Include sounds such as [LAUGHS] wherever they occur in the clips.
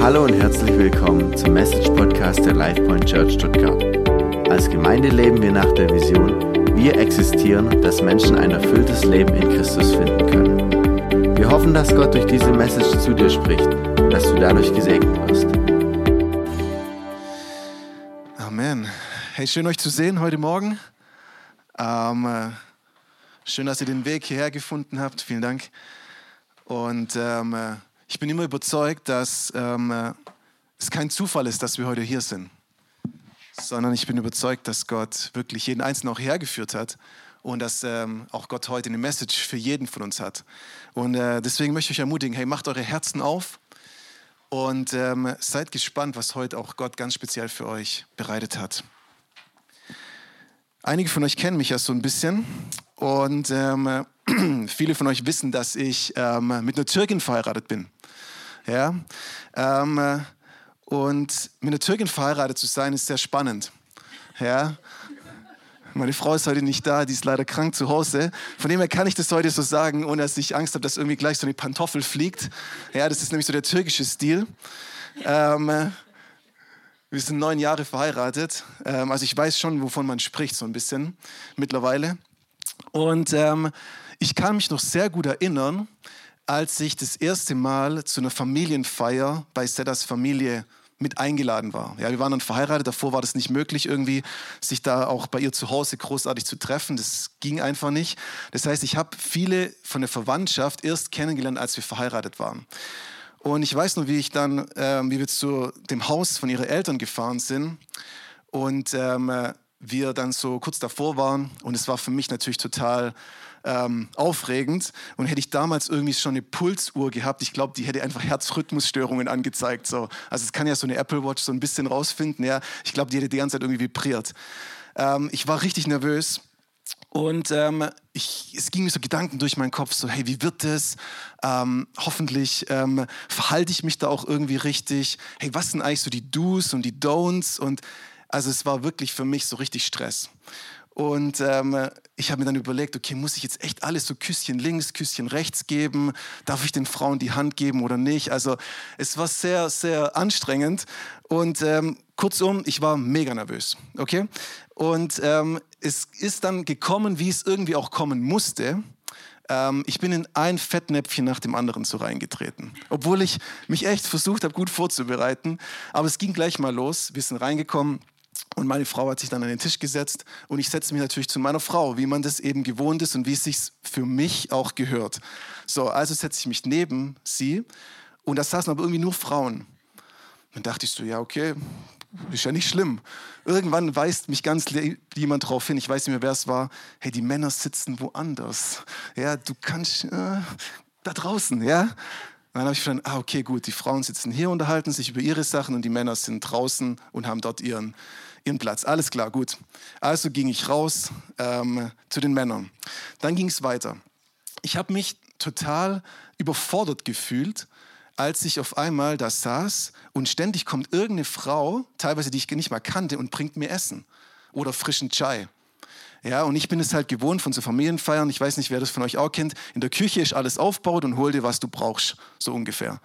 Hallo und herzlich willkommen zum Message Podcast der LifePoint Church Stuttgart. Als Gemeinde leben wir nach der Vision, wir existieren, dass Menschen ein erfülltes Leben in Christus finden können. Wir hoffen, dass Gott durch diese Message zu dir spricht und dass du dadurch gesegnet wirst. Amen. Hey, schön euch zu sehen heute Morgen. Ähm, äh, schön, dass ihr den Weg hierher gefunden habt. Vielen Dank. Und ähm, äh, ich bin immer überzeugt, dass ähm, äh, es kein Zufall ist, dass wir heute hier sind, sondern ich bin überzeugt, dass Gott wirklich jeden Einzelnen auch hergeführt hat und dass ähm, auch Gott heute eine Message für jeden von uns hat. Und äh, deswegen möchte ich euch ermutigen, hey, macht eure Herzen auf und ähm, seid gespannt, was heute auch Gott ganz speziell für euch bereitet hat. Einige von euch kennen mich ja so ein bisschen und ähm, [CLEARS THROAT] viele von euch wissen, dass ich ähm, mit einer Türkin verheiratet bin. Ja? Ähm, äh, und mit einer Türkin verheiratet zu sein, ist sehr spannend. Ja? Meine Frau ist heute nicht da, die ist leider krank zu Hause. Von dem her kann ich das heute so sagen, ohne dass ich Angst habe, dass irgendwie gleich so eine Pantoffel fliegt. Ja, das ist nämlich so der türkische Stil. Ähm, äh, wir sind neun Jahre verheiratet. Ähm, also ich weiß schon, wovon man spricht, so ein bisschen mittlerweile. Und ähm, ich kann mich noch sehr gut erinnern, als ich das erste Mal zu einer Familienfeier bei Sedas Familie mit eingeladen war. Ja, wir waren dann verheiratet, davor war das nicht möglich, irgendwie sich da auch bei ihr zu Hause großartig zu treffen. Das ging einfach nicht. Das heißt, ich habe viele von der Verwandtschaft erst kennengelernt, als wir verheiratet waren. Und ich weiß nur, wie ich dann, äh, wie wir zu dem Haus von ihren Eltern gefahren sind und ähm, wir dann so kurz davor waren. Und es war für mich natürlich total ähm, aufregend. Und hätte ich damals irgendwie schon eine Pulsuhr gehabt, ich glaube, die hätte einfach Herzrhythmusstörungen angezeigt. So. Also es kann ja so eine Apple Watch so ein bisschen rausfinden. Ja. Ich glaube, die hätte die ganze Zeit irgendwie vibriert. Ähm, ich war richtig nervös. Und ähm, ich, es ging mir so Gedanken durch meinen Kopf, so hey, wie wird das? Ähm, hoffentlich ähm, verhalte ich mich da auch irgendwie richtig. Hey, was sind eigentlich so die Do's und die Don'ts? Und also es war wirklich für mich so richtig Stress. Und ähm, ich habe mir dann überlegt, okay, muss ich jetzt echt alles so Küsschen links, Küsschen rechts geben? Darf ich den Frauen die Hand geben oder nicht? Also es war sehr, sehr anstrengend. Und ähm, kurzum, ich war mega nervös. Okay? Und ähm, es ist dann gekommen, wie es irgendwie auch kommen musste. Ähm, ich bin in ein Fettnäpfchen nach dem anderen so reingetreten. Obwohl ich mich echt versucht habe, gut vorzubereiten. Aber es ging gleich mal los. Wir sind reingekommen. Und meine Frau hat sich dann an den Tisch gesetzt und ich setze mich natürlich zu meiner Frau, wie man das eben gewohnt ist und wie es sich für mich auch gehört. So, also setze ich mich neben sie und da saßen aber irgendwie nur Frauen. Dann dachte ich so, ja, okay, ist ja nicht schlimm. Irgendwann weist mich ganz jemand darauf hin, ich weiß nicht mehr, wer es war, hey, die Männer sitzen woanders. Ja, du kannst äh, da draußen, ja. dann habe ich verstanden, ah, okay, gut, die Frauen sitzen hier, unterhalten sich über ihre Sachen und die Männer sind draußen und haben dort ihren, ihren Platz. Alles klar, gut. Also ging ich raus ähm, zu den Männern. Dann ging es weiter. Ich habe mich total überfordert gefühlt, als ich auf einmal da saß und ständig kommt irgendeine Frau, teilweise die ich nicht mal kannte, und bringt mir Essen oder frischen Chai. Ja, und ich bin es halt gewohnt von so Familienfeiern. Ich weiß nicht, wer das von euch auch kennt. In der Küche ist alles aufgebaut und hol dir, was du brauchst. So ungefähr.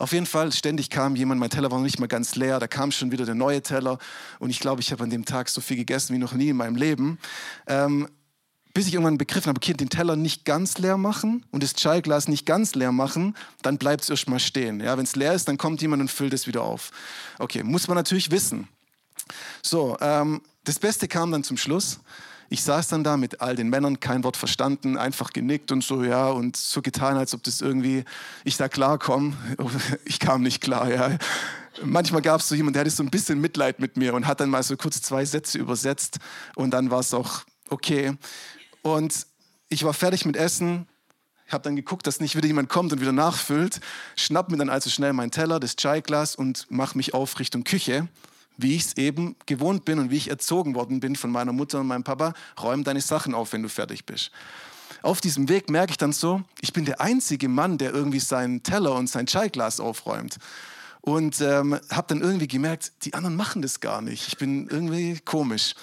Auf jeden Fall, ständig kam jemand, mein Teller war noch nicht mal ganz leer, da kam schon wieder der neue Teller. Und ich glaube, ich habe an dem Tag so viel gegessen wie noch nie in meinem Leben. Ähm, bis ich irgendwann begriffen habe, okay, den Teller nicht ganz leer machen und das Chai-Glas nicht ganz leer machen, dann bleibt es erstmal stehen. Ja, Wenn es leer ist, dann kommt jemand und füllt es wieder auf. Okay, muss man natürlich wissen. So, ähm, das Beste kam dann zum Schluss. Ich saß dann da mit all den Männern, kein Wort verstanden, einfach genickt und so, ja, und so getan, als ob das irgendwie, ich da klarkomme. [LAUGHS] Ich kam nicht klar, ja. Manchmal gab es so jemanden, der hatte so ein bisschen Mitleid mit mir und hat dann mal so kurz zwei Sätze übersetzt und dann war es auch okay. Und ich war fertig mit Essen, habe dann geguckt, dass nicht wieder jemand kommt und wieder nachfüllt, schnapp mir dann also schnell mein Teller, das Chai-Glas und mache mich auf Richtung Küche wie ich es eben gewohnt bin und wie ich erzogen worden bin von meiner Mutter und meinem Papa, räum deine Sachen auf, wenn du fertig bist. Auf diesem Weg merke ich dann so, ich bin der einzige Mann, der irgendwie seinen Teller und sein Chai-Glas aufräumt. Und ähm, habe dann irgendwie gemerkt, die anderen machen das gar nicht. Ich bin irgendwie komisch.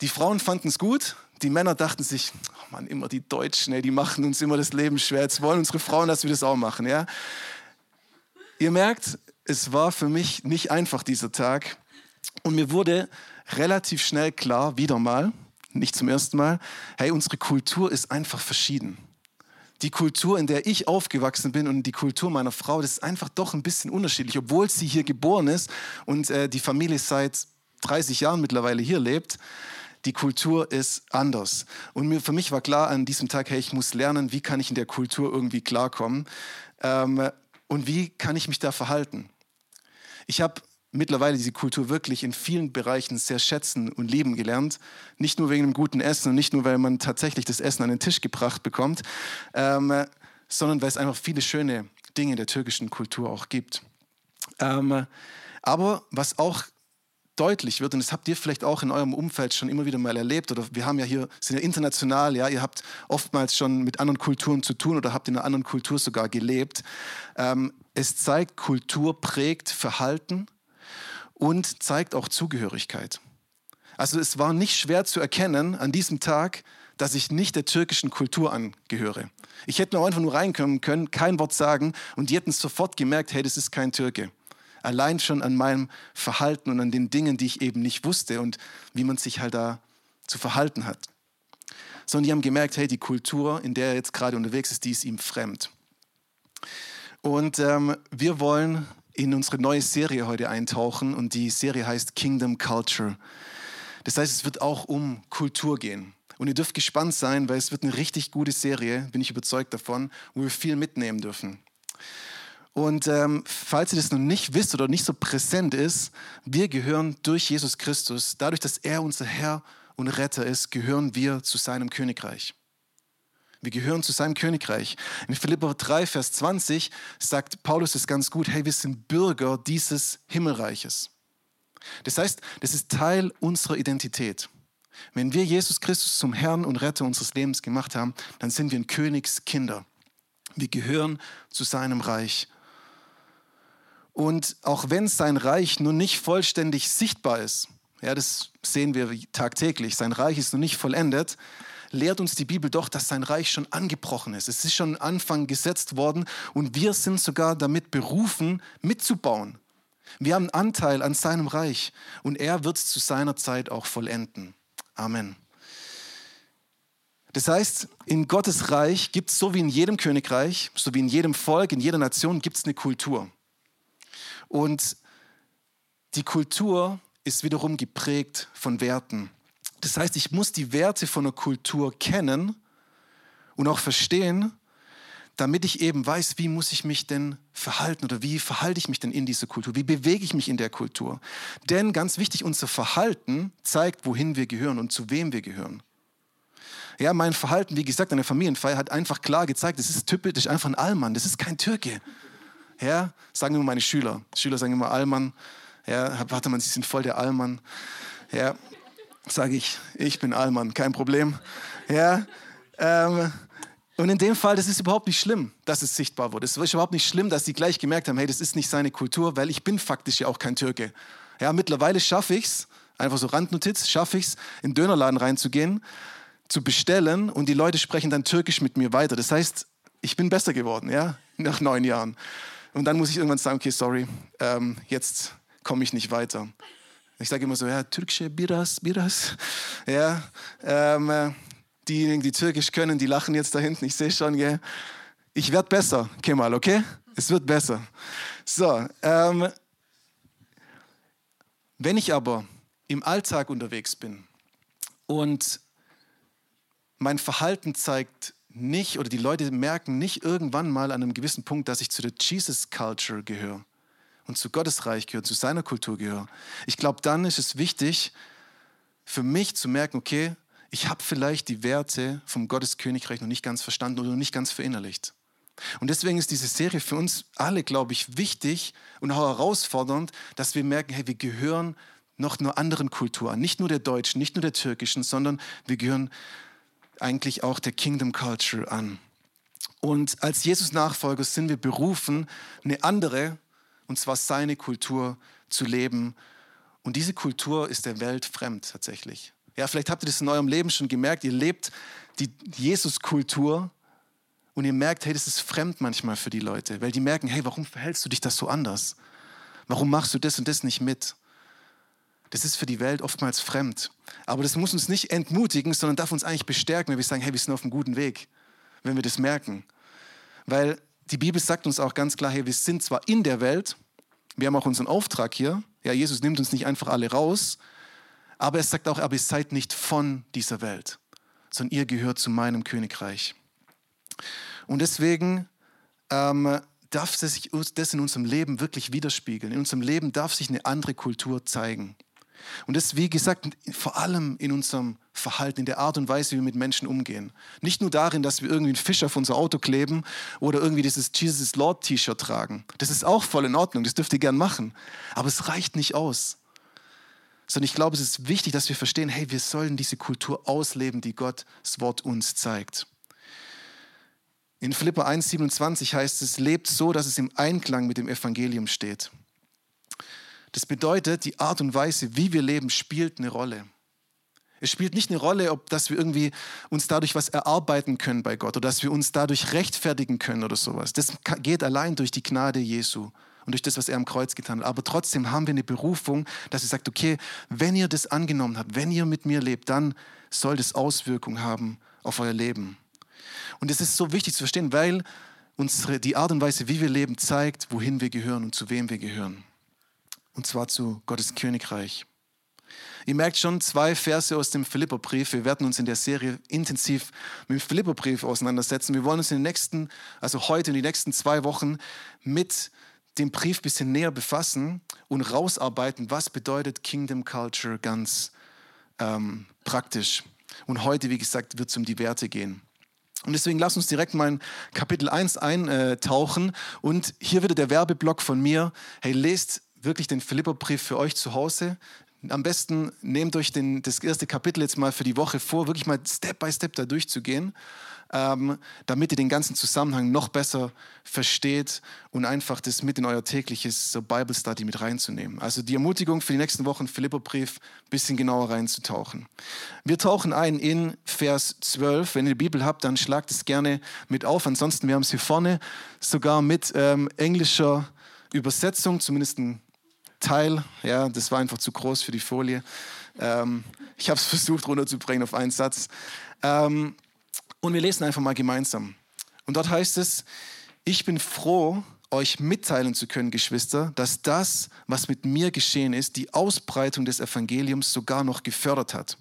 Die Frauen fanden es gut, die Männer dachten sich, oh Mann, immer die Deutschen, die machen uns immer das Leben schwer. Jetzt wollen unsere Frauen, dass wir das auch machen. Ja? Ihr merkt, es war für mich nicht einfach dieser Tag. Und mir wurde relativ schnell klar, wieder mal, nicht zum ersten Mal, hey, unsere Kultur ist einfach verschieden. Die Kultur, in der ich aufgewachsen bin und die Kultur meiner Frau, das ist einfach doch ein bisschen unterschiedlich, obwohl sie hier geboren ist und äh, die Familie seit 30 Jahren mittlerweile hier lebt. Die Kultur ist anders. Und mir, für mich war klar an diesem Tag, hey, ich muss lernen, wie kann ich in der Kultur irgendwie klarkommen ähm, und wie kann ich mich da verhalten. Ich habe mittlerweile diese Kultur wirklich in vielen Bereichen sehr schätzen und lieben gelernt. Nicht nur wegen dem guten Essen und nicht nur, weil man tatsächlich das Essen an den Tisch gebracht bekommt, ähm, sondern weil es einfach viele schöne Dinge der türkischen Kultur auch gibt. Ähm, aber was auch deutlich wird, und das habt ihr vielleicht auch in eurem Umfeld schon immer wieder mal erlebt, oder wir haben ja hier, sind ja international, ja, ihr habt oftmals schon mit anderen Kulturen zu tun oder habt in einer anderen Kultur sogar gelebt. Ähm, es zeigt, Kultur prägt Verhalten und zeigt auch Zugehörigkeit. Also es war nicht schwer zu erkennen an diesem Tag, dass ich nicht der türkischen Kultur angehöre. Ich hätte nur einfach nur reinkommen können, kein Wort sagen und die hätten sofort gemerkt, hey, das ist kein Türke. Allein schon an meinem Verhalten und an den Dingen, die ich eben nicht wusste und wie man sich halt da zu verhalten hat. Sondern die haben gemerkt, hey, die Kultur, in der er jetzt gerade unterwegs ist, die ist ihm fremd. Und ähm, wir wollen in unsere neue Serie heute eintauchen und die Serie heißt Kingdom Culture. Das heißt, es wird auch um Kultur gehen. Und ihr dürft gespannt sein, weil es wird eine richtig gute Serie, bin ich überzeugt davon, wo wir viel mitnehmen dürfen. Und ähm, falls ihr das noch nicht wisst oder nicht so präsent ist, wir gehören durch Jesus Christus, dadurch, dass er unser Herr und Retter ist, gehören wir zu seinem Königreich. Wir gehören zu seinem Königreich. In Philipper 3, Vers 20 sagt Paulus es ganz gut, hey, wir sind Bürger dieses Himmelreiches. Das heißt, das ist Teil unserer Identität. Wenn wir Jesus Christus zum Herrn und Retter unseres Lebens gemacht haben, dann sind wir ein Königskinder. Wir gehören zu seinem Reich. Und auch wenn sein Reich nur nicht vollständig sichtbar ist, ja, das sehen wir tagtäglich, sein Reich ist noch nicht vollendet, lehrt uns die Bibel doch, dass sein Reich schon angebrochen ist. Es ist schon Anfang gesetzt worden und wir sind sogar damit berufen, mitzubauen. Wir haben Anteil an seinem Reich und er wird es zu seiner Zeit auch vollenden. Amen. Das heißt, in Gottes Reich gibt es so wie in jedem Königreich, so wie in jedem Volk, in jeder Nation gibt es eine Kultur. Und die Kultur ist wiederum geprägt von Werten. Das heißt, ich muss die Werte von einer Kultur kennen und auch verstehen, damit ich eben weiß, wie muss ich mich denn verhalten oder wie verhalte ich mich denn in dieser Kultur, wie bewege ich mich in der Kultur. Denn ganz wichtig, unser Verhalten zeigt, wohin wir gehören und zu wem wir gehören. Ja, mein Verhalten, wie gesagt, an der Familienfeier hat einfach klar gezeigt, das ist typisch einfach ein Allmann, das ist kein Türke. Ja, sagen immer meine Schüler. Schüler sagen immer Allmann. Ja, warte mal, sie sind voll der Allmann. Ja, sage ich, ich bin Allmann, kein Problem. Ja, ähm, und in dem Fall, das ist überhaupt nicht schlimm, dass es sichtbar wurde. Es ist überhaupt nicht schlimm, dass sie gleich gemerkt haben, hey, das ist nicht seine Kultur, weil ich bin faktisch ja auch kein Türke. Ja, mittlerweile schaffe ich es, einfach so Randnotiz, schaffe ich es, in den Dönerladen reinzugehen, zu bestellen und die Leute sprechen dann türkisch mit mir weiter. Das heißt, ich bin besser geworden, ja, nach neun Jahren. Und dann muss ich irgendwann sagen, okay, sorry, ähm, jetzt komme ich nicht weiter. Ich sage immer so, ja, türkische Biras, Biras. [LAUGHS] Ja, ähm, äh, diejenigen, die Türkisch können, die lachen jetzt da hinten. Ich sehe schon, gell? Ich werde besser, Kemal, okay? Es wird besser. So, ähm, wenn ich aber im Alltag unterwegs bin und mein Verhalten zeigt nicht, oder die Leute merken nicht irgendwann mal an einem gewissen Punkt, dass ich zu der Jesus Culture gehöre, und zu Gottes Reich gehöre, zu seiner Kultur gehöre. Ich glaube, dann ist es wichtig für mich zu merken, okay, ich habe vielleicht die Werte vom Gottes Königreich noch nicht ganz verstanden oder noch nicht ganz verinnerlicht. Und deswegen ist diese Serie für uns alle, glaube ich, wichtig und auch herausfordernd, dass wir merken, hey, wir gehören noch einer anderen Kultur an. Nicht nur der deutschen, nicht nur der türkischen, sondern wir gehören eigentlich auch der Kingdom Culture an. Und als Jesus-Nachfolger sind wir berufen, eine andere und zwar seine Kultur zu leben. Und diese Kultur ist der Welt fremd tatsächlich. Ja, vielleicht habt ihr das in eurem Leben schon gemerkt. Ihr lebt die Jesus-Kultur und ihr merkt, hey, das ist fremd manchmal für die Leute, weil die merken, hey, warum verhältst du dich das so anders? Warum machst du das und das nicht mit? Das ist für die Welt oftmals fremd. Aber das muss uns nicht entmutigen, sondern darf uns eigentlich bestärken, wenn wir sagen, hey, wir sind auf einem guten Weg, wenn wir das merken. Weil die Bibel sagt uns auch ganz klar, hey, wir sind zwar in der Welt, wir haben auch unseren Auftrag hier. Ja, Jesus nimmt uns nicht einfach alle raus, aber er sagt auch, aber ihr seid nicht von dieser Welt, sondern ihr gehört zu meinem Königreich. Und deswegen ähm, darf sich das in unserem Leben wirklich widerspiegeln. In unserem Leben darf sich eine andere Kultur zeigen. Und das, wie gesagt, vor allem in unserem Verhalten, in der Art und Weise, wie wir mit Menschen umgehen. Nicht nur darin, dass wir irgendwie einen Fisch auf unser Auto kleben oder irgendwie dieses Jesus Lord T-Shirt tragen. Das ist auch voll in Ordnung, das dürft ihr gern machen. Aber es reicht nicht aus. Sondern ich glaube, es ist wichtig, dass wir verstehen, hey, wir sollen diese Kultur ausleben, die Gottes Wort uns zeigt. In Philippa 1,27 heißt es, lebt so, dass es im Einklang mit dem Evangelium steht. Das bedeutet, die Art und Weise, wie wir leben, spielt eine Rolle. Es spielt nicht eine Rolle, ob dass wir irgendwie uns dadurch was erarbeiten können bei Gott oder dass wir uns dadurch rechtfertigen können oder sowas. Das geht allein durch die Gnade Jesu und durch das, was er am Kreuz getan hat. Aber trotzdem haben wir eine Berufung, dass er sagt, okay, wenn ihr das angenommen habt, wenn ihr mit mir lebt, dann soll das Auswirkungen haben auf euer Leben. Und es ist so wichtig zu verstehen, weil unsere, die Art und Weise, wie wir leben, zeigt, wohin wir gehören und zu wem wir gehören und zwar zu Gottes Königreich. Ihr merkt schon zwei Verse aus dem Philipperbrief. Wir werden uns in der Serie intensiv mit dem Philipperbrief auseinandersetzen. Wir wollen uns in den nächsten, also heute in den nächsten zwei Wochen mit dem Brief ein bisschen näher befassen und rausarbeiten, was bedeutet Kingdom Culture ganz ähm, praktisch. Und heute, wie gesagt, wird es um die Werte gehen. Und deswegen lass uns direkt mal in Kapitel 1 eintauchen. Und hier wieder der Werbeblock von mir. Hey, lest wirklich den Philipperbrief für euch zu Hause. Am besten nehmt euch den, das erste Kapitel jetzt mal für die Woche vor, wirklich mal Step by Step da durchzugehen, ähm, damit ihr den ganzen Zusammenhang noch besser versteht und einfach das mit in euer tägliches so Bible Study mit reinzunehmen. Also die Ermutigung für die nächsten Wochen, Philipperbrief, ein bisschen genauer reinzutauchen. Wir tauchen ein in Vers 12. Wenn ihr die Bibel habt, dann schlagt es gerne mit auf. Ansonsten, wir haben es hier vorne sogar mit ähm, englischer Übersetzung, zumindest ein Teil. Ja, das war einfach zu groß für die Folie. Ähm, ich habe es [LAUGHS] versucht runterzubringen auf einen Satz. Ähm, und wir lesen einfach mal gemeinsam. Und dort heißt es, ich bin froh, euch mitteilen zu können, Geschwister, dass das, was mit mir geschehen ist, die Ausbreitung des Evangeliums sogar noch gefördert hat.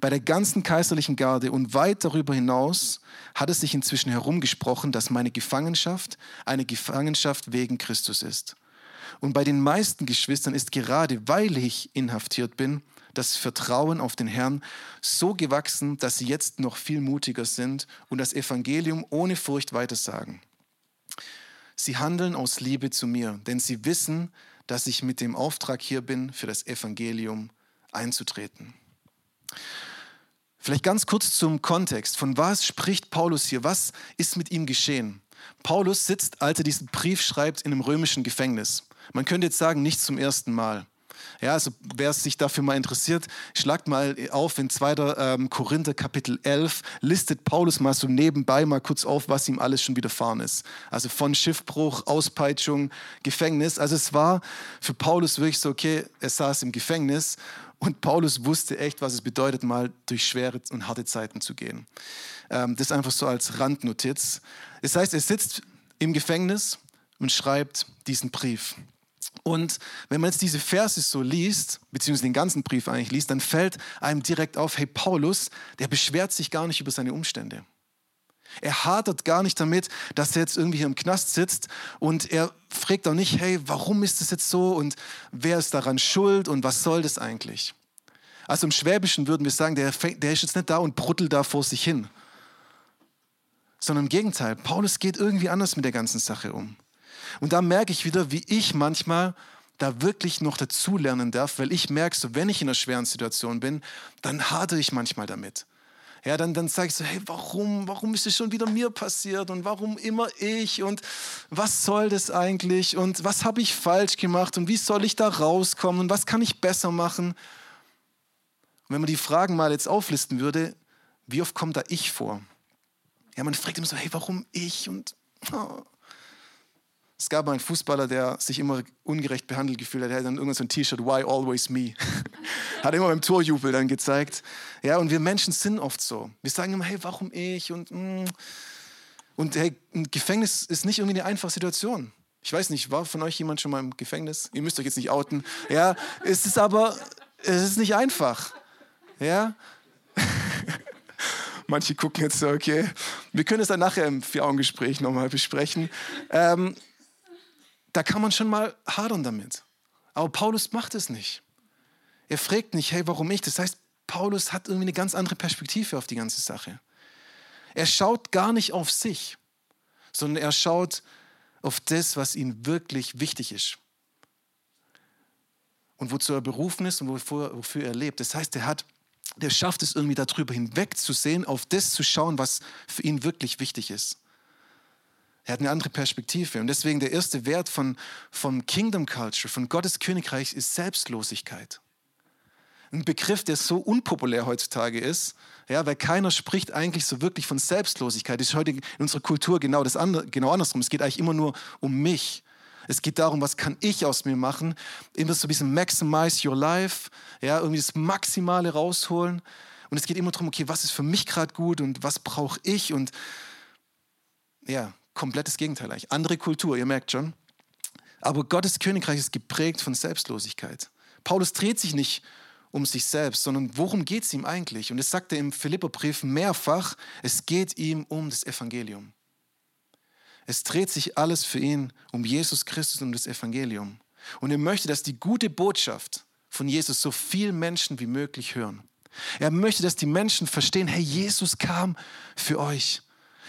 Bei der ganzen kaiserlichen Garde und weit darüber hinaus hat es sich inzwischen herumgesprochen, dass meine Gefangenschaft eine Gefangenschaft wegen Christus ist. Und bei den meisten Geschwistern ist gerade, weil ich inhaftiert bin, das Vertrauen auf den Herrn so gewachsen, dass sie jetzt noch viel mutiger sind und das Evangelium ohne Furcht weitersagen. Sie handeln aus Liebe zu mir, denn sie wissen, dass ich mit dem Auftrag hier bin, für das Evangelium einzutreten. Vielleicht ganz kurz zum Kontext. Von was spricht Paulus hier? Was ist mit ihm geschehen? Paulus sitzt, als er diesen Brief schreibt, in einem römischen Gefängnis. Man könnte jetzt sagen, nicht zum ersten Mal. Ja, also wer sich dafür mal interessiert, schlagt mal auf in 2. Ähm, Korinther Kapitel 11, listet Paulus mal so nebenbei mal kurz auf, was ihm alles schon widerfahren ist. Also von Schiffbruch, Auspeitschung, Gefängnis. Also es war für Paulus wirklich so, okay, er saß im Gefängnis und Paulus wusste echt, was es bedeutet, mal durch schwere und harte Zeiten zu gehen. Ähm, das einfach so als Randnotiz. Das heißt, er sitzt im Gefängnis und schreibt diesen Brief. Und wenn man jetzt diese Verse so liest, beziehungsweise den ganzen Brief eigentlich liest, dann fällt einem direkt auf, hey, Paulus, der beschwert sich gar nicht über seine Umstände. Er hadert gar nicht damit, dass er jetzt irgendwie hier im Knast sitzt und er fragt auch nicht, hey, warum ist das jetzt so und wer ist daran schuld und was soll das eigentlich? Also im Schwäbischen würden wir sagen, der, der ist jetzt nicht da und bruttelt da vor sich hin, sondern im Gegenteil, Paulus geht irgendwie anders mit der ganzen Sache um. Und da merke ich wieder, wie ich manchmal da wirklich noch dazulernen darf, weil ich merke, so wenn ich in einer schweren Situation bin, dann hadere ich manchmal damit. Ja, dann, dann sage ich so, hey, warum, warum ist es schon wieder mir passiert und warum immer ich und was soll das eigentlich und was habe ich falsch gemacht und wie soll ich da rauskommen und was kann ich besser machen? Und wenn man die Fragen mal jetzt auflisten würde, wie oft kommt da ich vor? Ja, man fragt immer so, hey, warum ich und oh, Es gab einen Fußballer, der sich immer ungerecht behandelt gefühlt hat. Er hat dann irgendwann so ein T-Shirt, Why Always Me? [LAUGHS] hat immer beim Torjubel dann gezeigt. Ja, und wir Menschen sind oft so. Wir sagen immer, hey, warum ich? Und, mm. und hey, ein Gefängnis ist nicht irgendwie eine einfache Situation. Ich weiß nicht, war von euch jemand schon mal im Gefängnis? Ihr müsst euch jetzt nicht outen. Ja, es ist aber, es ist nicht einfach. Ja, [LAUGHS] Manche gucken jetzt so, okay, wir können es dann nachher im Vier-Augen-Gespräch nochmal besprechen. Ähm, da kann man schon mal hadern damit. Aber Paulus macht es nicht. Er fragt nicht, hey, warum ich? Das heißt, Paulus hat irgendwie eine ganz andere Perspektive auf die ganze Sache. Er schaut gar nicht auf sich, sondern er schaut auf das, was ihm wirklich wichtig ist. Und wozu er berufen ist und wofür, wofür er lebt. Das heißt, er hat der schafft es irgendwie darüber hinwegzusehen, auf das zu schauen, was für ihn wirklich wichtig ist. Er hat eine andere Perspektive. Und deswegen der erste Wert von, von Kingdom Culture, von Gottes Königreich, ist Selbstlosigkeit. Ein Begriff, der so unpopulär heutzutage ist, ja, weil keiner spricht eigentlich so wirklich von Selbstlosigkeit. Das ist heute in unserer Kultur genau, das andere, genau andersrum. Es geht eigentlich immer nur um mich. Es geht darum, was kann ich aus mir machen? Immer so ein bisschen maximize your life, ja, irgendwie das Maximale rausholen. Und es geht immer darum, okay, was ist für mich gerade gut und was brauche ich? Und ja, komplettes Gegenteil eigentlich. Andere Kultur, ihr merkt schon. Aber Gottes Königreich ist geprägt von Selbstlosigkeit. Paulus dreht sich nicht um sich selbst, sondern worum geht es ihm eigentlich? Und das sagt er im Philipperbrief mehrfach, es geht ihm um das Evangelium. Es dreht sich alles für ihn um Jesus Christus und das Evangelium. Und er möchte, dass die gute Botschaft von Jesus so viele Menschen wie möglich hören. Er möchte, dass die Menschen verstehen, hey, Jesus kam für euch.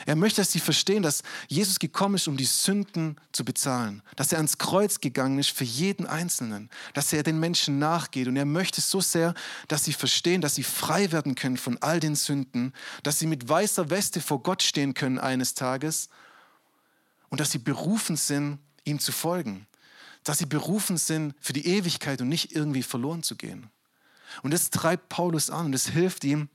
Er möchte, dass sie verstehen, dass Jesus gekommen ist, um die Sünden zu bezahlen, dass er ans Kreuz gegangen ist für jeden Einzelnen, dass er den Menschen nachgeht. Und er möchte so sehr, dass sie verstehen, dass sie frei werden können von all den Sünden, dass sie mit weißer Weste vor Gott stehen können eines Tages und dass sie berufen sind, ihm zu folgen. Dass sie berufen sind für die Ewigkeit und nicht irgendwie verloren zu gehen. Und das treibt Paulus an und das hilft ihm,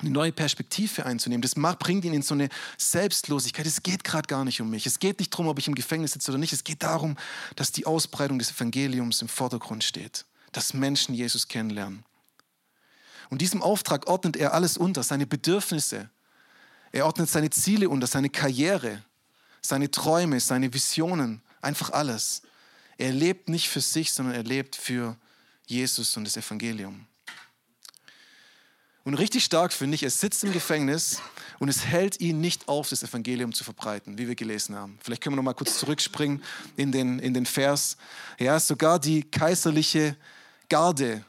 eine neue Perspektive einzunehmen. Das bringt ihn in so eine Selbstlosigkeit. Es geht gerade gar nicht um mich. Es geht nicht darum, ob ich im Gefängnis sitze oder nicht. Es geht darum, dass die Ausbreitung des Evangeliums im Vordergrund steht. Dass Menschen Jesus kennenlernen. Und diesem Auftrag ordnet er alles unter, seine Bedürfnisse. Er ordnet seine Ziele unter, seine Karriere, seine Träume, seine Visionen, einfach alles. Er lebt nicht für sich, sondern er lebt für Jesus und das Evangelium. Und richtig stark finde ich, er sitzt im Gefängnis und es hält ihn nicht auf, das Evangelium zu verbreiten, wie wir gelesen haben. Vielleicht können wir noch mal kurz zurückspringen in den, in den Vers. Ja, sogar die kaiserliche Garde.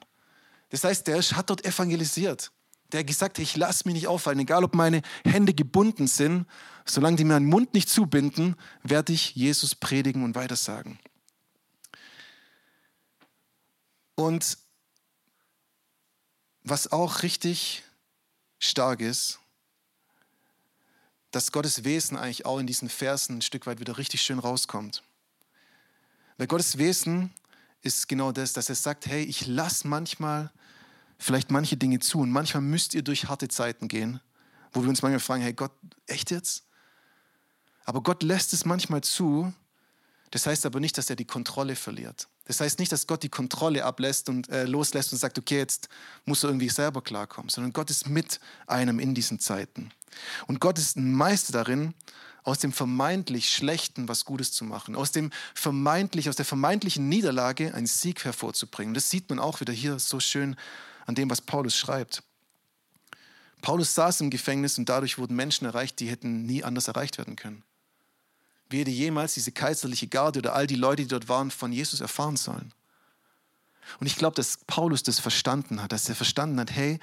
Das heißt, der hat dort evangelisiert. Der hat gesagt, ich lasse mich nicht auffallen, egal ob meine Hände gebunden sind, solange die meinen Mund nicht zubinden, werde ich Jesus predigen und weitersagen. Und was auch richtig stark ist, dass Gottes Wesen eigentlich auch in diesen Versen ein Stück weit wieder richtig schön rauskommt. Weil Gottes Wesen ist genau das, dass er sagt, hey, ich lasse manchmal vielleicht manche Dinge zu und manchmal müsst ihr durch harte Zeiten gehen, wo wir uns manchmal fragen, hey Gott, echt jetzt? Aber Gott lässt es manchmal zu. Das heißt aber nicht, dass er die Kontrolle verliert. Das heißt nicht, dass Gott die Kontrolle ablässt und äh, loslässt und sagt, okay, jetzt muss er irgendwie selber klarkommen, sondern Gott ist mit einem in diesen Zeiten. Und Gott ist ein Meister darin, aus dem vermeintlich Schlechten was Gutes zu machen, aus dem vermeintlich, aus der vermeintlichen Niederlage einen Sieg hervorzubringen. Das sieht man auch wieder hier so schön an dem, was Paulus schreibt. Paulus saß im Gefängnis und dadurch wurden Menschen erreicht, die hätten nie anders erreicht werden können. Wie hätte jemals diese kaiserliche Garde oder all die Leute, die dort waren, von Jesus erfahren sollen? Und ich glaube, dass Paulus das verstanden hat, dass er verstanden hat, hey,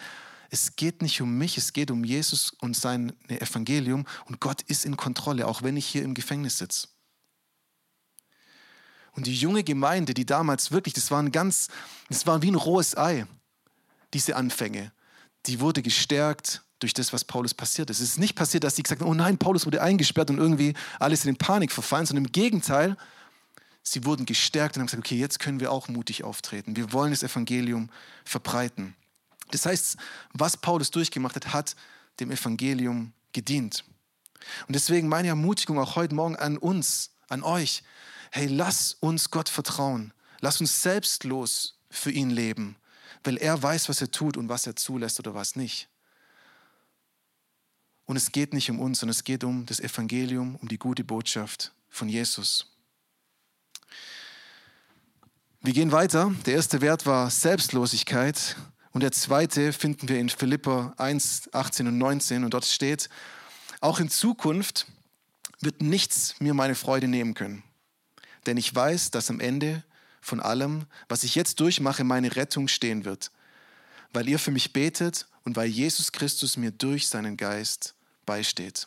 es geht nicht um mich, es geht um Jesus und sein Evangelium und Gott ist in Kontrolle, auch wenn ich hier im Gefängnis sitze. Und die junge Gemeinde, die damals wirklich, das war ganz, das war wie ein rohes Ei, diese Anfänge, die wurde gestärkt durch das, was Paulus passiert ist. Es ist nicht passiert, dass sie gesagt haben, oh nein, Paulus wurde eingesperrt und irgendwie alles in Panik verfallen, sondern im Gegenteil, sie wurden gestärkt und haben gesagt, okay, jetzt können wir auch mutig auftreten. Wir wollen das Evangelium verbreiten. Das heißt, was Paulus durchgemacht hat, hat dem Evangelium gedient. Und deswegen meine Ermutigung auch heute Morgen an uns, an euch, hey, lass uns Gott vertrauen. Lass uns selbstlos für ihn leben, weil er weiß, was er tut und was er zulässt oder was nicht. Und es geht nicht um uns, sondern es geht um das Evangelium, um die gute Botschaft von Jesus. Wir gehen weiter. Der erste Wert war Selbstlosigkeit. Und der zweite finden wir in Philippa 1, 18 und 19. Und dort steht, auch in Zukunft wird nichts mir meine Freude nehmen können. Denn ich weiß, dass am Ende von allem, was ich jetzt durchmache, meine Rettung stehen wird. Weil ihr für mich betet und weil Jesus Christus mir durch seinen Geist beisteht.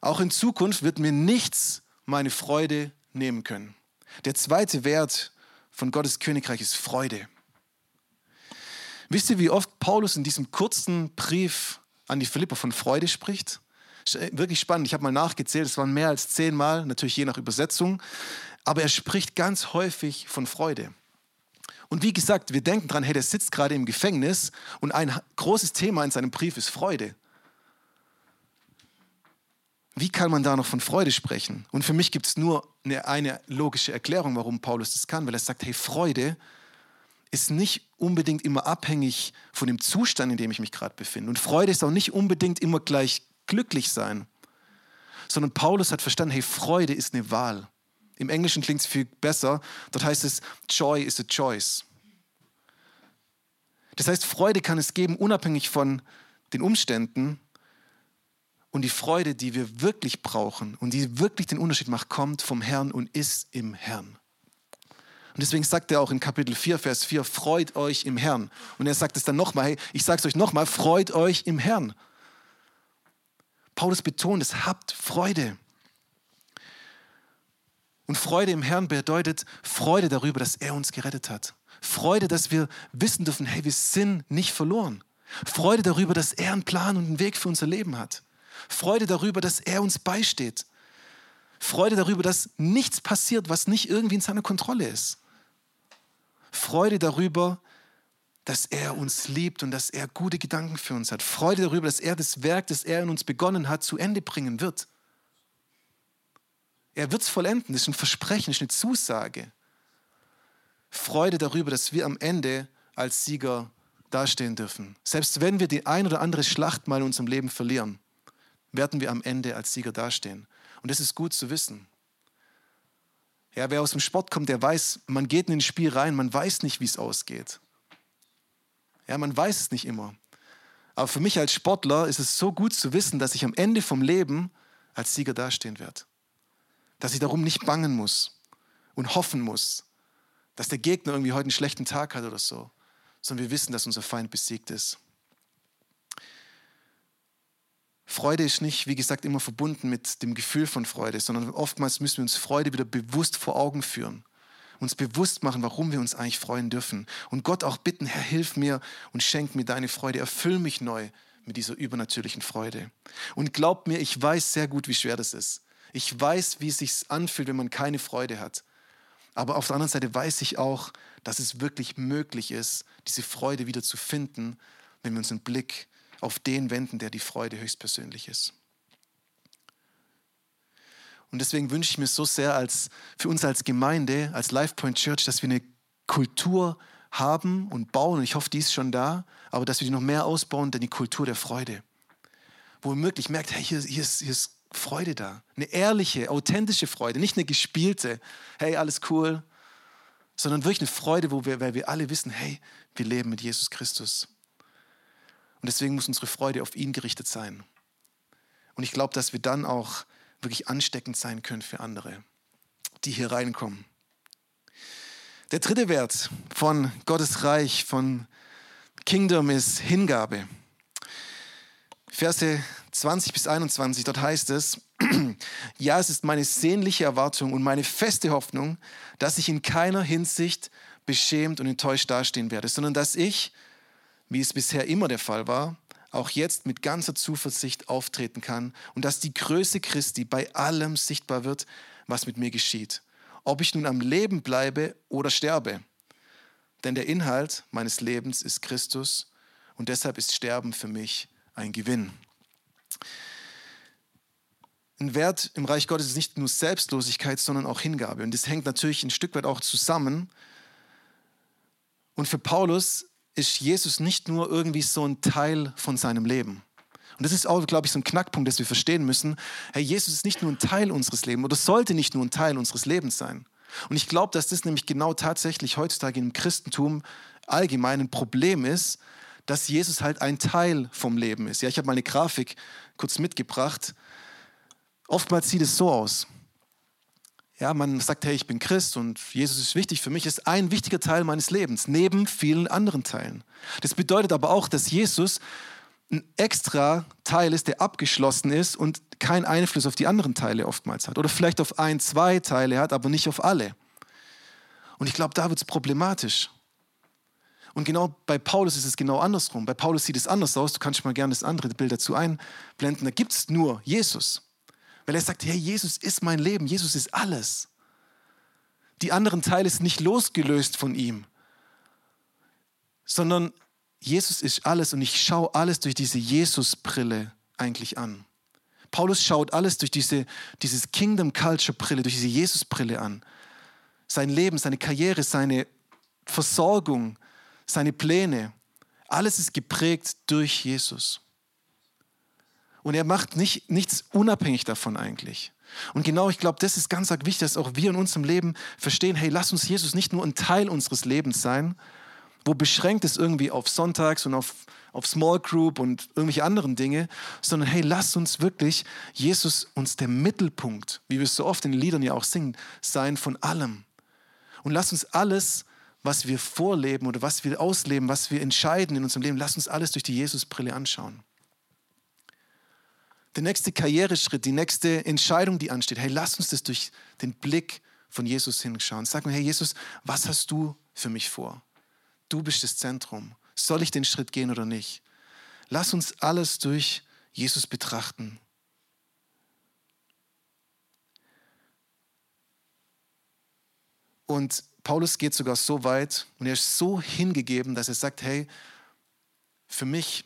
Auch in Zukunft wird mir nichts meine Freude nehmen können. Der zweite Wert von Gottes Königreich ist Freude. Wisst ihr, wie oft Paulus in diesem kurzen Brief an die Philipper von Freude spricht? Äh, wirklich spannend. Ich habe mal nachgezählt, es waren mehr als zehnmal, natürlich je nach Übersetzung. Aber er spricht ganz häufig von Freude. Und wie gesagt, wir denken dran, hey, der sitzt gerade im Gefängnis und ein großes Thema in seinem Brief ist Freude. Wie kann man da noch von Freude sprechen? Und für mich gibt es nur eine, eine, logische Erklärung, warum Paulus das kann, weil er sagt, hey, Freude ist nicht unbedingt immer abhängig von dem Zustand, in dem ich mich gerade befinde. Und Freude ist auch nicht unbedingt immer gleich glücklich sein, sondern Paulus hat verstanden, hey, Freude ist eine Wahl. Im Englischen klingt es viel besser. Dort heißt es, Joy is a choice. Das heißt, Freude kann es geben, unabhängig von den Umständen, und die Freude, die wir wirklich brauchen und die wirklich den Unterschied macht, kommt vom Herrn und ist im Herrn. Und deswegen sagt er auch in Kapitel 4, Vers 4, freut euch im Herrn. Und er sagt es dann nochmal, hey, ich sage es euch nochmal, freut euch im Herrn. Paulus betont es, habt Freude. Und Freude im Herrn bedeutet Freude darüber, dass er uns gerettet hat. Freude, dass wir wissen dürfen, hey, wir sind nicht verloren. Freude darüber, dass er einen Plan und einen Weg für unser Leben hat. Freude darüber, dass er uns beisteht. Freude darüber, dass nichts passiert, was nicht irgendwie in seiner Kontrolle ist. Freude darüber, dass er uns liebt und dass er gute Gedanken für uns hat. Freude darüber, dass er das Werk, das er in uns begonnen hat, zu Ende bringen wird. Er wird es vollenden. Das ist ein Versprechen, das ist eine Zusage. Freude darüber, dass wir am Ende als Sieger dastehen dürfen. Selbst wenn wir die ein oder andere Schlacht mal in unserem Leben verlieren werden wir am Ende als Sieger dastehen. Und das ist gut zu wissen. Ja, wer aus dem Sport kommt, der weiß, man geht in ein Spiel rein, man weiß nicht, wie es ausgeht. Ja, man weiß es nicht immer. Aber für mich als Sportler ist es so gut zu wissen, dass ich am Ende vom Leben als Sieger dastehen werde. Dass ich darum nicht bangen muss und hoffen muss, dass der Gegner irgendwie heute einen schlechten Tag hat oder so, sondern wir wissen, dass unser Feind besiegt ist. Freude ist nicht, wie gesagt, immer verbunden mit dem Gefühl von Freude, sondern oftmals müssen wir uns Freude wieder bewusst vor Augen führen. Uns bewusst machen, warum wir uns eigentlich freuen dürfen. Und Gott auch bitten, Herr, hilf mir und schenk mir deine Freude. Erfüll mich neu mit dieser übernatürlichen Freude. Und glaub mir, ich weiß sehr gut, wie schwer das ist. Ich weiß, wie es sich anfühlt, wenn man keine Freude hat. Aber auf der anderen Seite weiß ich auch, dass es wirklich möglich ist, diese Freude wieder zu finden, wenn wir unseren Blick auf den wenden, der die Freude höchstpersönlich ist. Und deswegen wünsche ich mir so sehr als, für uns als Gemeinde, als LifePoint Church, dass wir eine Kultur haben und bauen, und ich hoffe, die ist schon da, aber dass wir die noch mehr ausbauen, denn die Kultur der Freude. Wo man wirklich merkt, hey, hier, hier, ist, hier ist Freude da. Eine ehrliche, authentische Freude, nicht eine gespielte, hey, alles cool, sondern wirklich eine Freude, wo wir, weil wir alle wissen, hey, wir leben mit Jesus Christus. Und deswegen muss unsere Freude auf ihn gerichtet sein. Und ich glaube, dass wir dann auch wirklich ansteckend sein können für andere, die hier reinkommen. Der dritte Wert von Gottes Reich, von Kingdom ist Hingabe. Verse 20 bis 21, dort heißt es, [CLEARS THROAT] ja, es ist meine sehnliche Erwartung und meine feste Hoffnung, dass ich in keiner Hinsicht beschämt und enttäuscht dastehen werde, sondern dass ich, wie es bisher immer der Fall war, auch jetzt mit ganzer Zuversicht auftreten kann und dass die Größe Christi bei allem sichtbar wird, was mit mir geschieht. Ob ich nun am Leben bleibe oder sterbe. Denn der Inhalt meines Lebens ist Christus und deshalb ist Sterben für mich ein Gewinn. ein Wert im Reich Gottes ist nicht nur Selbstlosigkeit, sondern auch Hingabe. Und das hängt natürlich ein Stück weit auch zusammen. Und für Paulus ist Jesus nicht nur irgendwie so ein Teil von seinem Leben. Und das ist auch, glaube ich, so ein Knackpunkt, das wir verstehen müssen. Hey, Jesus ist nicht nur ein Teil unseres Lebens oder sollte nicht nur ein Teil unseres Lebens sein. Und ich glaube, dass das nämlich genau tatsächlich heutzutage im Christentum allgemein ein Problem ist, dass Jesus halt ein Teil vom Leben ist. Ja, ich habe mal eine Grafik kurz mitgebracht. Oftmals sieht es so aus. Ja, man sagt, hey, ich bin Christ und Jesus ist wichtig für mich, ist ein wichtiger Teil meines Lebens, neben vielen anderen Teilen. Das bedeutet aber auch, dass Jesus ein extra Teil ist, der abgeschlossen ist und keinen Einfluss auf die anderen Teile oftmals hat. Oder vielleicht auf ein, zwei Teile hat, aber nicht auf alle. Und ich glaube, da wird es problematisch. Und genau bei Paulus ist es genau andersrum. Bei Paulus sieht es anders aus. Du kannst mal gerne das andere Bild dazu einblenden. Da gibt es nur Jesus. Weil er sagt, hey, Jesus ist mein Leben, Jesus ist alles. Die anderen Teile sind nicht losgelöst von ihm, sondern Jesus ist alles und ich schaue alles durch diese Jesus-Brille eigentlich an. Paulus schaut alles durch diese dieses Kingdom Culture Brille, durch diese Jesus-Brille an. Sein Leben, seine Karriere, seine Versorgung, seine Pläne, alles ist geprägt durch Jesus. Und er macht nicht, nichts unabhängig davon eigentlich. Und genau, ich glaube, das ist ganz wichtig, dass auch wir in unserem Leben verstehen, hey, lass uns Jesus nicht nur ein Teil unseres Lebens sein, wo beschränkt ist irgendwie auf Sonntags und auf, auf Small Group und irgendwelche anderen Dinge, sondern hey, lass uns wirklich Jesus uns der Mittelpunkt, wie wir es so oft in den Liedern ja auch singen, sein von allem. Und lass uns alles, was wir vorleben oder was wir ausleben, was wir entscheiden in unserem Leben, lass uns alles durch die Jesusbrille anschauen der nächste Karriereschritt, die nächste Entscheidung, die ansteht, hey, lass uns das durch den Blick von Jesus hinschauen. Sag mir, hey Jesus, was hast du für mich vor? Du bist das Zentrum. Soll ich den Schritt gehen oder nicht? Lass uns alles durch Jesus betrachten. Und Paulus geht sogar so weit und er ist so hingegeben, dass er sagt, hey, für mich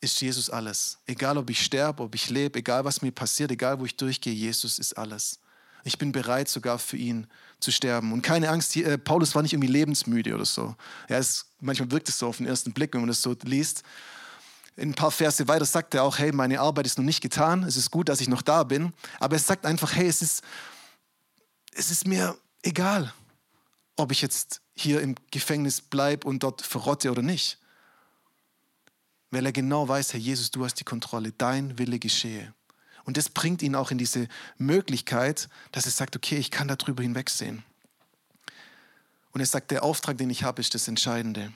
ist Jesus alles. Egal, ob ich sterbe, ob ich lebe, egal, was mir passiert, egal, wo ich durchgehe, Jesus ist alles. Ich bin bereit, sogar für ihn zu sterben. Und keine Angst, äh, Paulus war nicht irgendwie lebensmüde oder so. Ja, es, manchmal wirkt es so auf den ersten Blick, wenn man das so liest. In ein paar Verse weiter sagt er auch, hey, meine Arbeit ist noch nicht getan, es ist gut, dass ich noch da bin. Aber er sagt einfach, hey, es ist, es ist mir egal, ob ich jetzt hier im Gefängnis bleibe und dort verrotte oder nicht weil er genau weiß, Herr Jesus, du hast die Kontrolle, dein Wille geschehe. Und das bringt ihn auch in diese Möglichkeit, dass er sagt, okay, ich kann darüber hinwegsehen. Und er sagt, der Auftrag, den ich habe, ist das Entscheidende.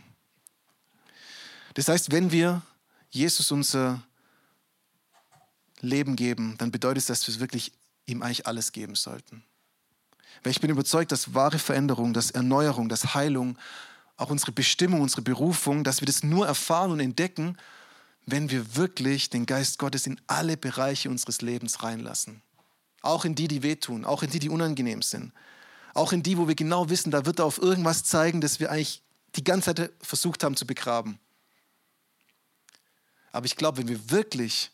Das heißt, wenn wir Jesus unser Leben geben, dann bedeutet das, dass wir wirklich ihm eigentlich alles geben sollten. Weil ich bin überzeugt, dass wahre Veränderung, dass Erneuerung, dass Heilung auch unsere Bestimmung, unsere Berufung, dass wir das nur erfahren und entdecken, wenn wir wirklich den Geist Gottes in alle Bereiche unseres Lebens reinlassen. Auch in die, die wehtun, auch in die, die unangenehm sind. Auch in die, wo wir genau wissen, da wird er auf irgendwas zeigen, das wir eigentlich die ganze Zeit versucht haben zu begraben. Aber ich glaube, wenn wir wirklich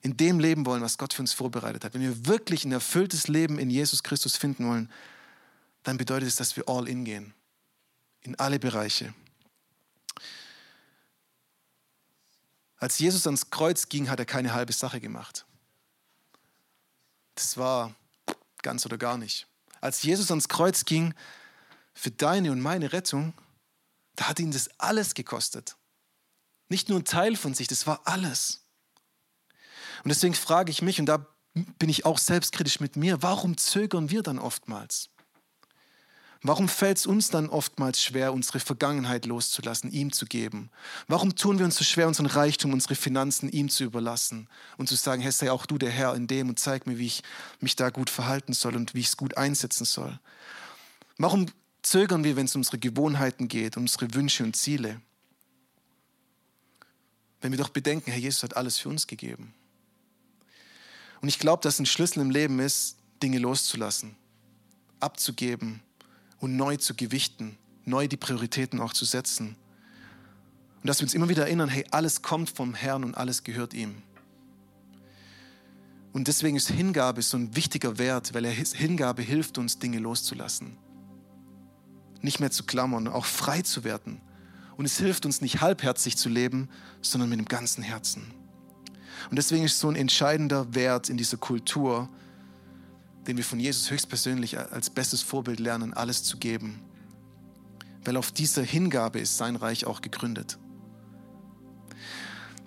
in dem leben wollen, was Gott für uns vorbereitet hat, wenn wir wirklich ein erfülltes Leben in Jesus Christus finden wollen, dann bedeutet es, dass wir all in gehen in alle Bereiche. Als Jesus ans Kreuz ging, hat er keine halbe Sache gemacht. Das war ganz oder gar nicht. Als Jesus ans Kreuz ging für deine und meine Rettung, da hat ihn das alles gekostet. Nicht nur ein Teil von sich, das war alles. Und deswegen frage ich mich, und da bin ich auch selbstkritisch mit mir, warum zögern wir dann oftmals? Warum fällt es uns dann oftmals schwer, unsere Vergangenheit loszulassen, ihm zu geben? Warum tun wir uns so schwer, unseren Reichtum, unsere Finanzen ihm zu überlassen und zu sagen, Herr, sei auch du der Herr in dem und zeig mir, wie ich mich da gut verhalten soll und wie ich es gut einsetzen soll? Warum zögern wir, wenn es um unsere Gewohnheiten geht, um unsere Wünsche und Ziele? Wenn wir doch bedenken, Herr Jesus hat alles für uns gegeben. Und ich glaube, dass ein Schlüssel im Leben ist, Dinge loszulassen, abzugeben, und neu zu gewichten, neu die Prioritäten auch zu setzen. Und dass wir uns immer wieder erinnern, hey, alles kommt vom Herrn und alles gehört ihm. Und deswegen ist Hingabe so ein wichtiger Wert, weil Hingabe hilft uns, Dinge loszulassen. Nicht mehr zu klammern, auch frei zu werden. Und es hilft uns nicht halbherzig zu leben, sondern mit dem ganzen Herzen. Und deswegen ist so ein entscheidender Wert in dieser Kultur, den wir von Jesus höchstpersönlich als bestes Vorbild lernen, alles zu geben. Weil auf dieser Hingabe ist sein Reich auch gegründet.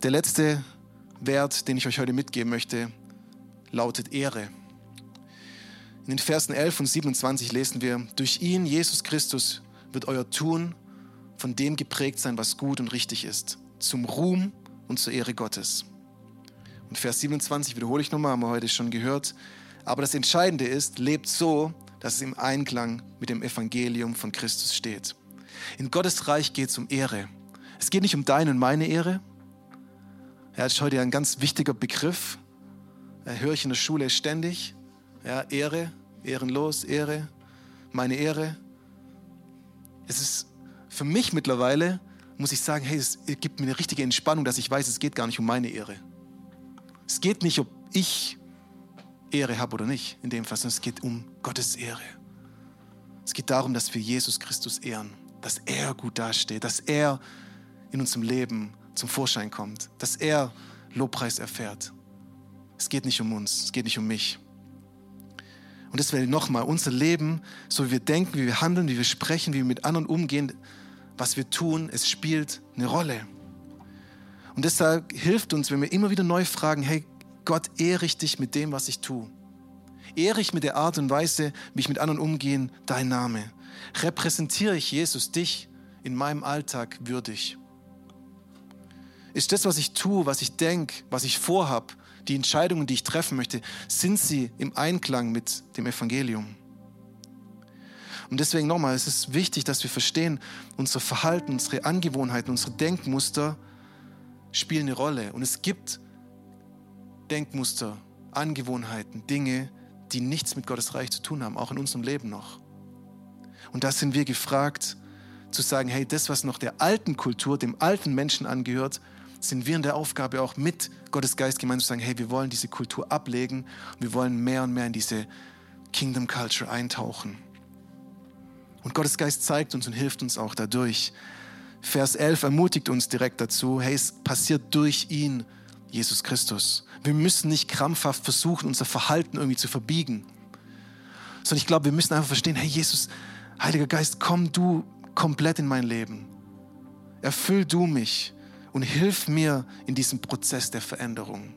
Der letzte Wert, den ich euch heute mitgeben möchte, lautet Ehre. In den Versen 11 und 27 lesen wir, durch ihn, Jesus Christus, wird euer Tun von dem geprägt sein, was gut und richtig ist, zum Ruhm und zur Ehre Gottes. Und Vers 27 wiederhole ich nochmal, haben wir heute schon gehört. Aber das Entscheidende ist, lebt so, dass es im Einklang mit dem Evangelium von Christus steht. In Gottes Reich geht es um Ehre. Es geht nicht um deine und meine Ehre. Ja, das ist heute ein ganz wichtiger Begriff. Höre ich in der Schule ständig. Ja, Ehre, ehrenlos, Ehre, meine Ehre. Es ist für mich mittlerweile, muss ich sagen, hey, es gibt mir eine richtige Entspannung, dass ich weiß, es geht gar nicht um meine Ehre. Es geht nicht, ob ich Ehre habe oder nicht, in dem Fall, sondern es geht um Gottes Ehre. Es geht darum, dass wir Jesus Christus ehren, dass er gut dasteht, dass er in unserem Leben zum Vorschein kommt, dass er Lobpreis erfährt. Es geht nicht um uns, es geht nicht um mich. Und deswegen nochmal, unser Leben, so wie wir denken, wie wir handeln, wie wir sprechen, wie wir mit anderen umgehen, was wir tun, es spielt eine Rolle. Und deshalb hilft uns, wenn wir immer wieder neu fragen, hey Gott, ehre ich dich mit dem, was ich tue. Ehre ich mit der Art und Weise, wie ich mit anderen umgehe, dein Name. Repräsentiere ich Jesus, dich in meinem Alltag würdig. Ist das, was ich tue, was ich denke, was ich vorhabe, die Entscheidungen, die ich treffen möchte, sind sie im Einklang mit dem Evangelium? Und deswegen nochmal, es ist wichtig, dass wir verstehen, unser Verhalten, unsere Angewohnheiten, unsere Denkmuster spielen eine Rolle. Und es gibt Denkmuster, Angewohnheiten, Dinge, die nichts mit Gottes Reich zu tun haben, auch in unserem Leben noch. Und da sind wir gefragt, zu sagen, hey, das, was noch der alten Kultur, dem alten Menschen angehört, sind wir in der Aufgabe auch mit Gottes Geist gemeint zu sagen, hey, wir wollen diese Kultur ablegen und wir wollen mehr und mehr in diese Kingdom Culture eintauchen. Und Gottes Geist zeigt uns und hilft uns auch dadurch. Vers 11 ermutigt uns direkt dazu, hey, es passiert durch ihn, Jesus Christus. Wir müssen nicht krampfhaft versuchen, unser Verhalten irgendwie zu verbiegen, sondern ich glaube, wir müssen einfach verstehen, hey Jesus, Heiliger Geist, komm du komplett in mein Leben. Erfüll du mich und hilf mir in diesem Prozess der Veränderung.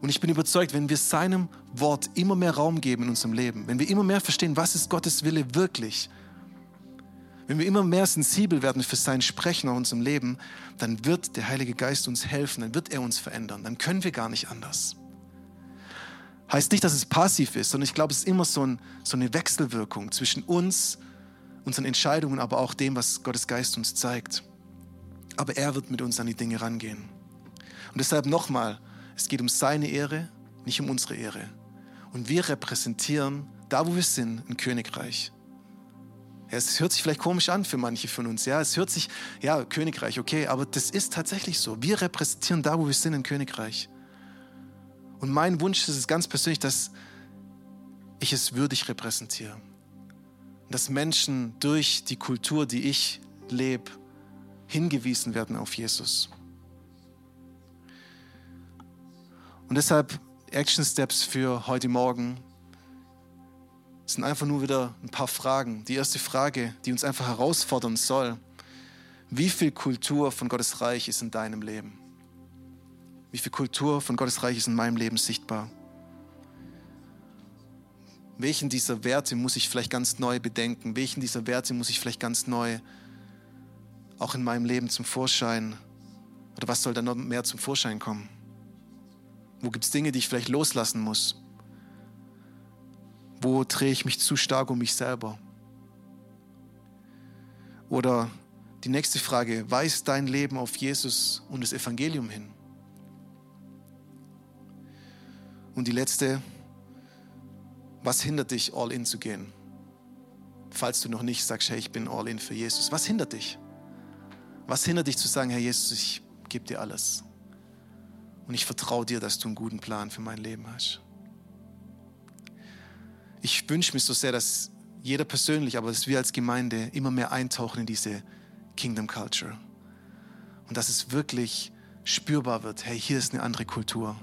Und ich bin überzeugt, wenn wir seinem Wort immer mehr Raum geben in unserem Leben, wenn wir immer mehr verstehen, was ist Gottes Wille wirklich, wenn wir immer mehr sensibel werden für sein Sprechen in unserem Leben, dann wird der Heilige Geist uns helfen, dann wird er uns verändern, dann können wir gar nicht anders. Heißt nicht, dass es passiv ist, sondern ich glaube, es ist immer so, ein, so eine Wechselwirkung zwischen uns, unseren Entscheidungen, aber auch dem, was Gottes Geist uns zeigt aber er wird mit uns an die Dinge rangehen. Und deshalb nochmal, es geht um seine Ehre, nicht um unsere Ehre. Und wir repräsentieren, da wo wir sind, ein Königreich. Es hört sich vielleicht komisch an für manche von uns. Ja, es hört sich, ja, Königreich, okay, aber das ist tatsächlich so. Wir repräsentieren da, wo wir sind, ein Königreich. Und mein Wunsch ist es ganz persönlich, dass ich es würdig repräsentiere. Dass Menschen durch die Kultur, die ich lebe, hingewiesen werden auf Jesus. Und deshalb Action Steps für heute Morgen sind einfach nur wieder ein paar Fragen. Die erste Frage, die uns einfach herausfordern soll, wie viel Kultur von Gottes Reich ist in deinem Leben? Wie viel Kultur von Gottes Reich ist in meinem Leben sichtbar? Welchen dieser Werte muss ich vielleicht ganz neu bedenken? Welchen dieser Werte muss ich vielleicht ganz neu auch in meinem Leben zum Vorschein? Oder was soll da noch mehr zum Vorschein kommen? Wo gibt es Dinge, die ich vielleicht loslassen muss? Wo drehe ich mich zu stark um mich selber? Oder die nächste Frage, weist dein Leben auf Jesus und das Evangelium hin? Und die letzte, was hindert dich, all in zu gehen? Falls du noch nicht sagst, hey, ich bin all in für Jesus. Was hindert dich? Was hindert dich zu sagen, Herr Jesus, ich gebe dir alles? Und ich vertraue dir, dass du einen guten Plan für mein Leben hast. Ich wünsche mir so sehr, dass jeder persönlich, aber dass wir als Gemeinde immer mehr eintauchen in diese Kingdom Culture. Und dass es wirklich spürbar wird, hey, hier ist eine andere Kultur.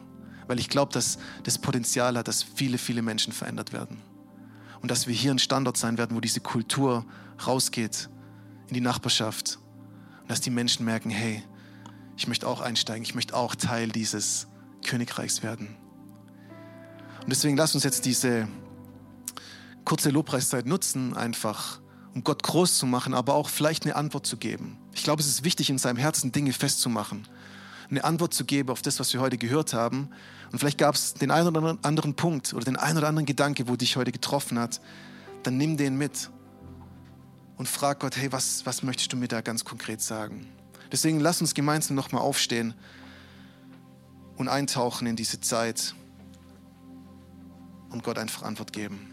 Weil ich glaube, dass das Potenzial hat, dass viele, viele Menschen verändert werden. Und dass wir hier ein Standort sein werden, wo diese Kultur rausgeht in die Nachbarschaft. Und dass die Menschen merken, hey, ich möchte auch einsteigen, ich möchte auch Teil dieses Königreichs werden. Und deswegen lass uns jetzt diese kurze Lobpreiszeit nutzen, einfach um Gott groß zu machen, aber auch vielleicht eine Antwort zu geben. Ich glaube, es ist wichtig, in seinem Herzen Dinge festzumachen. Eine Antwort zu geben auf das, was wir heute gehört haben. Und vielleicht gab es den einen oder anderen Punkt oder den einen oder anderen Gedanke, wo dich heute getroffen hat. Dann nimm den mit und frag Gott, hey, was, was möchtest du mir da ganz konkret sagen? Deswegen lass uns gemeinsam nochmal aufstehen und eintauchen in diese Zeit und Gott einfach Antwort geben.